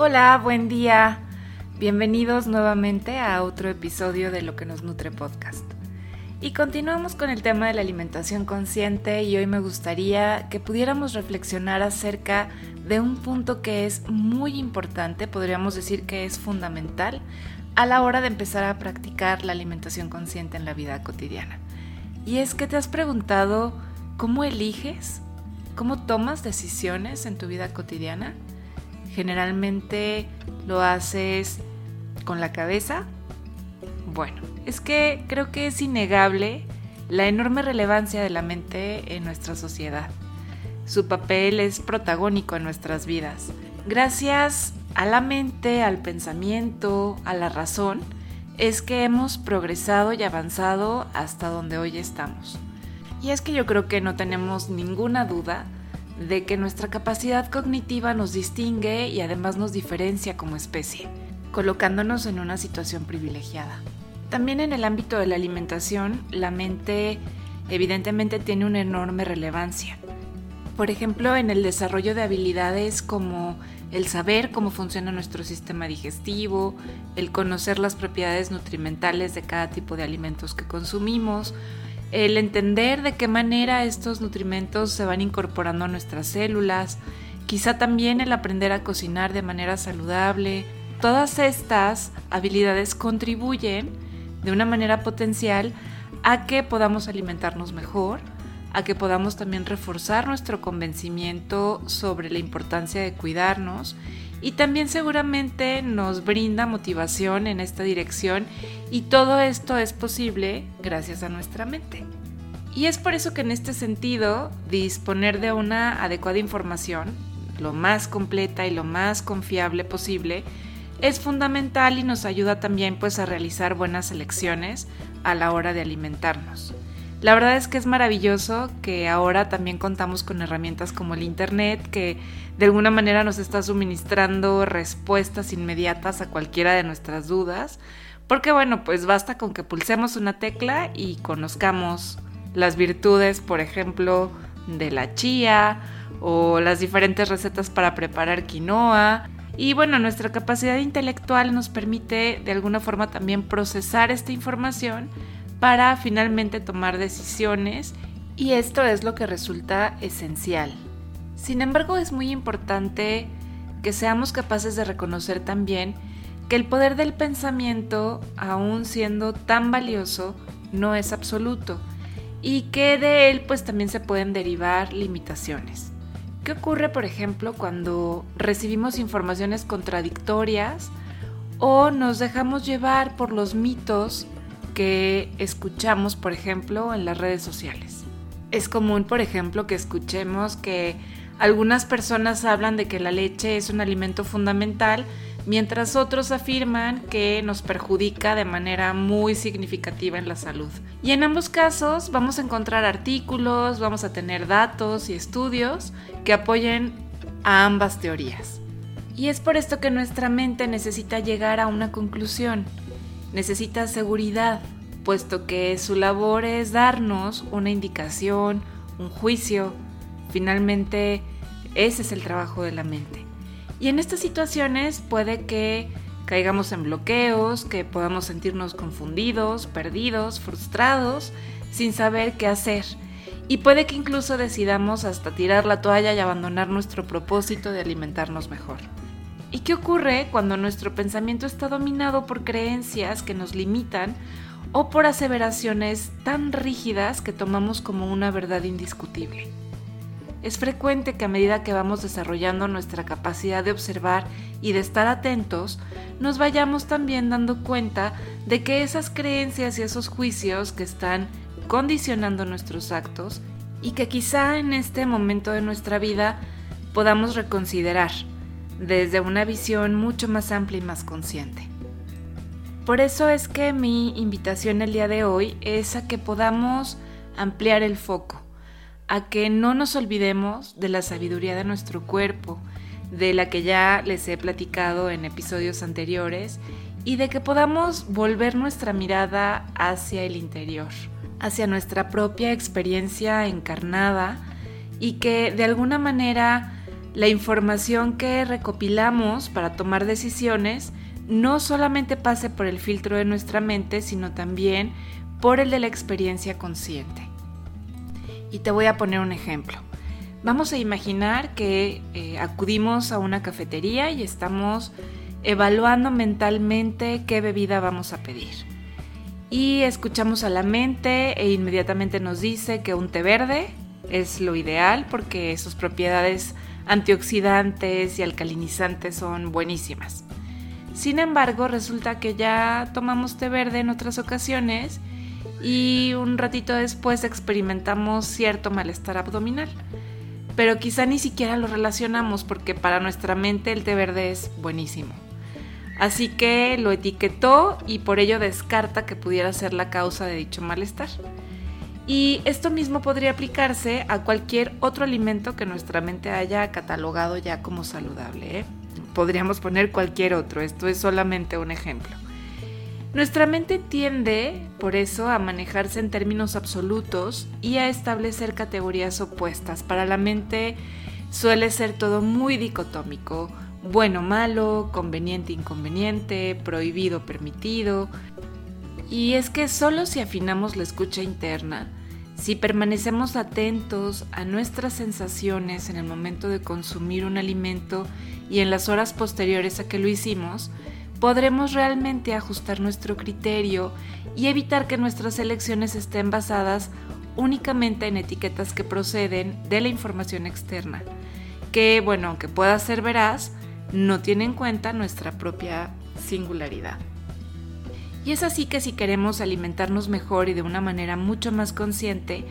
Hola, buen día. Bienvenidos nuevamente a otro episodio de Lo que nos nutre podcast. Y continuamos con el tema de la alimentación consciente y hoy me gustaría que pudiéramos reflexionar acerca de un punto que es muy importante, podríamos decir que es fundamental a la hora de empezar a practicar la alimentación consciente en la vida cotidiana. Y es que te has preguntado cómo eliges, cómo tomas decisiones en tu vida cotidiana. Generalmente lo haces con la cabeza. Bueno, es que creo que es innegable la enorme relevancia de la mente en nuestra sociedad. Su papel es protagónico en nuestras vidas. Gracias a la mente, al pensamiento, a la razón, es que hemos progresado y avanzado hasta donde hoy estamos. Y es que yo creo que no tenemos ninguna duda de que nuestra capacidad cognitiva nos distingue y además nos diferencia como especie, colocándonos en una situación privilegiada. También en el ámbito de la alimentación, la mente evidentemente tiene una enorme relevancia. Por ejemplo, en el desarrollo de habilidades como el saber cómo funciona nuestro sistema digestivo, el conocer las propiedades nutrimentales de cada tipo de alimentos que consumimos, el entender de qué manera estos nutrimentos se van incorporando a nuestras células, quizá también el aprender a cocinar de manera saludable. Todas estas habilidades contribuyen de una manera potencial a que podamos alimentarnos mejor, a que podamos también reforzar nuestro convencimiento sobre la importancia de cuidarnos y también seguramente nos brinda motivación en esta dirección y todo esto es posible gracias a nuestra mente. Y es por eso que en este sentido disponer de una adecuada información, lo más completa y lo más confiable posible, es fundamental y nos ayuda también pues a realizar buenas elecciones a la hora de alimentarnos. La verdad es que es maravilloso que ahora también contamos con herramientas como el Internet que de alguna manera nos está suministrando respuestas inmediatas a cualquiera de nuestras dudas, porque bueno, pues basta con que pulsemos una tecla y conozcamos las virtudes, por ejemplo, de la chía o las diferentes recetas para preparar quinoa. Y bueno, nuestra capacidad intelectual nos permite de alguna forma también procesar esta información para finalmente tomar decisiones y esto es lo que resulta esencial. Sin embargo, es muy importante que seamos capaces de reconocer también que el poder del pensamiento, aun siendo tan valioso, no es absoluto y que de él pues también se pueden derivar limitaciones. ¿Qué ocurre, por ejemplo, cuando recibimos informaciones contradictorias o nos dejamos llevar por los mitos que escuchamos, por ejemplo, en las redes sociales? Es común, por ejemplo, que escuchemos que algunas personas hablan de que la leche es un alimento fundamental, mientras otros afirman que nos perjudica de manera muy significativa en la salud. Y en ambos casos vamos a encontrar artículos, vamos a tener datos y estudios que apoyen a ambas teorías. Y es por esto que nuestra mente necesita llegar a una conclusión, necesita seguridad, puesto que su labor es darnos una indicación, un juicio, finalmente ese es el trabajo de la mente. Y en estas situaciones puede que caigamos en bloqueos, que podamos sentirnos confundidos, perdidos, frustrados, sin saber qué hacer. Y puede que incluso decidamos hasta tirar la toalla y abandonar nuestro propósito de alimentarnos mejor. ¿Y qué ocurre cuando nuestro pensamiento está dominado por creencias que nos limitan o por aseveraciones tan rígidas que tomamos como una verdad indiscutible? Es frecuente que a medida que vamos desarrollando nuestra capacidad de observar y de estar atentos, nos vayamos también dando cuenta de que esas creencias y esos juicios que están condicionando nuestros actos y que quizá en este momento de nuestra vida podamos reconsiderar desde una visión mucho más amplia y más consciente. Por eso es que mi invitación el día de hoy es a que podamos ampliar el foco a que no nos olvidemos de la sabiduría de nuestro cuerpo, de la que ya les he platicado en episodios anteriores, y de que podamos volver nuestra mirada hacia el interior, hacia nuestra propia experiencia encarnada, y que de alguna manera la información que recopilamos para tomar decisiones no solamente pase por el filtro de nuestra mente, sino también por el de la experiencia consciente. Y te voy a poner un ejemplo. Vamos a imaginar que eh, acudimos a una cafetería y estamos evaluando mentalmente qué bebida vamos a pedir. Y escuchamos a la mente e inmediatamente nos dice que un té verde es lo ideal porque sus propiedades antioxidantes y alcalinizantes son buenísimas. Sin embargo, resulta que ya tomamos té verde en otras ocasiones y un ratito después experimentamos cierto malestar abdominal. Pero quizá ni siquiera lo relacionamos porque para nuestra mente el té verde es buenísimo. Así que lo etiquetó y por ello descarta que pudiera ser la causa de dicho malestar. Y esto mismo podría aplicarse a cualquier otro alimento que nuestra mente haya catalogado ya como saludable. ¿eh? Podríamos poner cualquier otro, esto es solamente un ejemplo. Nuestra mente tiende, por eso, a manejarse en términos absolutos y a establecer categorías opuestas. Para la mente suele ser todo muy dicotómico, bueno, malo, conveniente, inconveniente, prohibido, permitido. Y es que solo si afinamos la escucha interna, si permanecemos atentos a nuestras sensaciones en el momento de consumir un alimento y en las horas posteriores a que lo hicimos, podremos realmente ajustar nuestro criterio y evitar que nuestras elecciones estén basadas únicamente en etiquetas que proceden de la información externa, que, bueno, aunque pueda ser veraz, no tiene en cuenta nuestra propia singularidad. Y es así que si queremos alimentarnos mejor y de una manera mucho más consciente,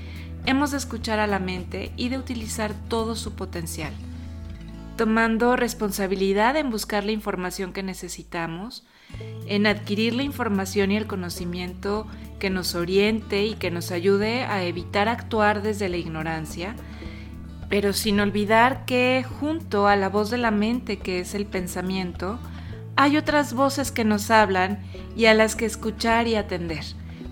hemos de escuchar a la mente y de utilizar todo su potencial, tomando responsabilidad en buscar la información que necesitamos, en adquirir la información y el conocimiento que nos oriente y que nos ayude a evitar actuar desde la ignorancia, pero sin olvidar que junto a la voz de la mente que es el pensamiento, hay otras voces que nos hablan y a las que escuchar y atender,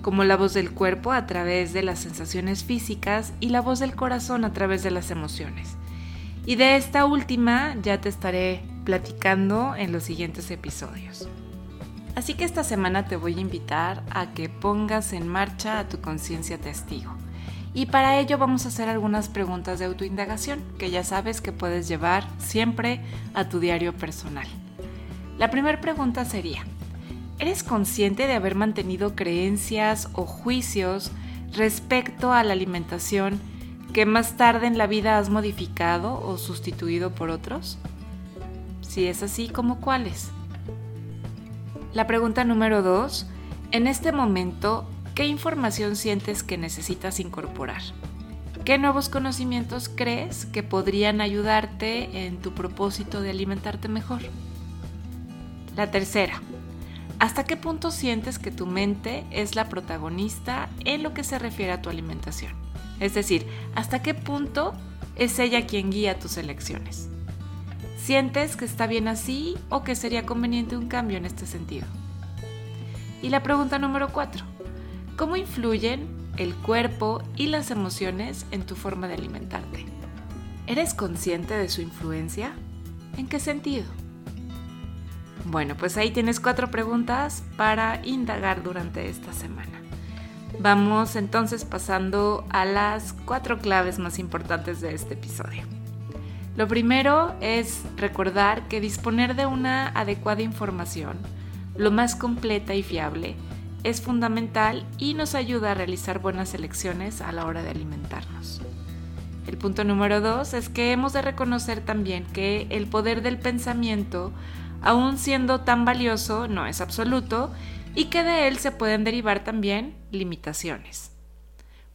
como la voz del cuerpo a través de las sensaciones físicas y la voz del corazón a través de las emociones. Y de esta última ya te estaré platicando en los siguientes episodios. Así que esta semana te voy a invitar a que pongas en marcha a tu conciencia testigo. Y para ello vamos a hacer algunas preguntas de autoindagación que ya sabes que puedes llevar siempre a tu diario personal. La primera pregunta sería, ¿eres consciente de haber mantenido creencias o juicios respecto a la alimentación que más tarde en la vida has modificado o sustituido por otros? Si es así, ¿cómo cuáles? La pregunta número dos, en este momento, ¿qué información sientes que necesitas incorporar? ¿Qué nuevos conocimientos crees que podrían ayudarte en tu propósito de alimentarte mejor? La tercera, ¿hasta qué punto sientes que tu mente es la protagonista en lo que se refiere a tu alimentación? Es decir, ¿hasta qué punto es ella quien guía tus elecciones? ¿Sientes que está bien así o que sería conveniente un cambio en este sentido? Y la pregunta número cuatro, ¿cómo influyen el cuerpo y las emociones en tu forma de alimentarte? ¿Eres consciente de su influencia? ¿En qué sentido? Bueno, pues ahí tienes cuatro preguntas para indagar durante esta semana. Vamos entonces pasando a las cuatro claves más importantes de este episodio. Lo primero es recordar que disponer de una adecuada información, lo más completa y fiable, es fundamental y nos ayuda a realizar buenas elecciones a la hora de alimentarnos. El punto número dos es que hemos de reconocer también que el poder del pensamiento aún siendo tan valioso, no es absoluto, y que de él se pueden derivar también limitaciones.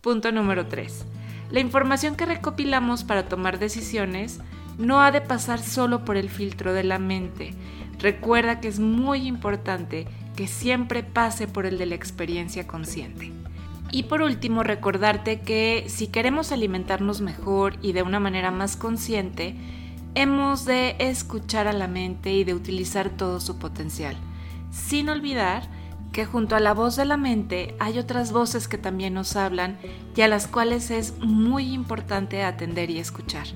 Punto número 3. La información que recopilamos para tomar decisiones no ha de pasar solo por el filtro de la mente. Recuerda que es muy importante que siempre pase por el de la experiencia consciente. Y por último, recordarte que si queremos alimentarnos mejor y de una manera más consciente, hemos de escuchar a la mente y de utilizar todo su potencial, sin olvidar que junto a la voz de la mente hay otras voces que también nos hablan y a las cuales es muy importante atender y escuchar.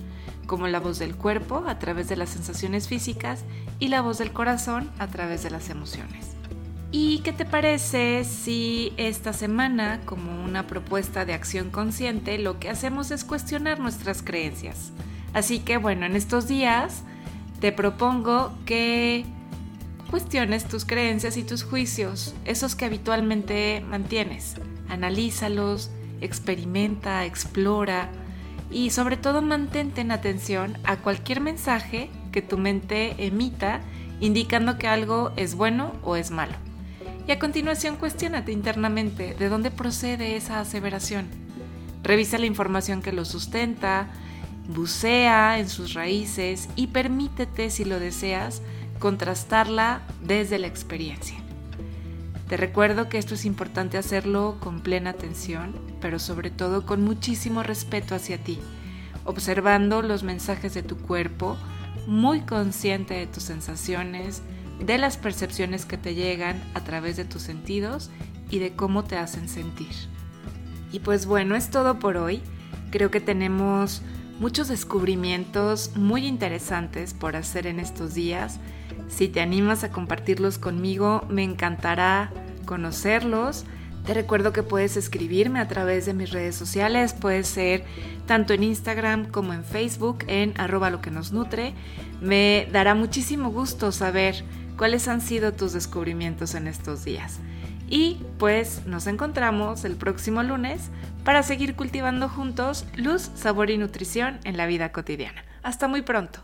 como la voz del cuerpo a través de las sensaciones físicas y la voz del corazón a través de las emociones. ¿Y qué te parece si esta semana, como una propuesta de acción consciente, lo que hacemos es cuestionar nuestras creencias? Así que bueno, en estos días te propongo que cuestiones tus creencias y tus juicios, esos que habitualmente mantienes. Analízalos, experimenta, explora y sobre todo mantente en atención a cualquier mensaje que tu mente emita indicando que algo es bueno o es malo. Y a continuación cuestionate internamente de dónde procede esa aseveración. Revisa la información que lo sustenta, bucea en sus raíces y permítete, si lo deseas, contrastarla desde la experiencia. Te recuerdo que esto es importante hacerlo con plena atención, pero sobre todo con muchísimo respeto hacia ti, observando los mensajes de tu cuerpo, muy consciente de tus sensaciones, de las percepciones que te llegan a través de tus sentidos y de cómo te hacen sentir. Y pues bueno, es todo por hoy. Creo que tenemos muchos descubrimientos muy interesantes por hacer en estos días. Si te animas a compartirlos conmigo, me encantará conocerlos. Te recuerdo que puedes escribirme a través de mis redes sociales, puede ser tanto en Instagram como en Facebook, en arroba lo que nos nutre. Me dará muchísimo gusto saber cuáles han sido tus descubrimientos en estos días. Y pues nos encontramos el próximo lunes para seguir cultivando juntos luz, sabor y nutrición en la vida cotidiana. Hasta muy pronto.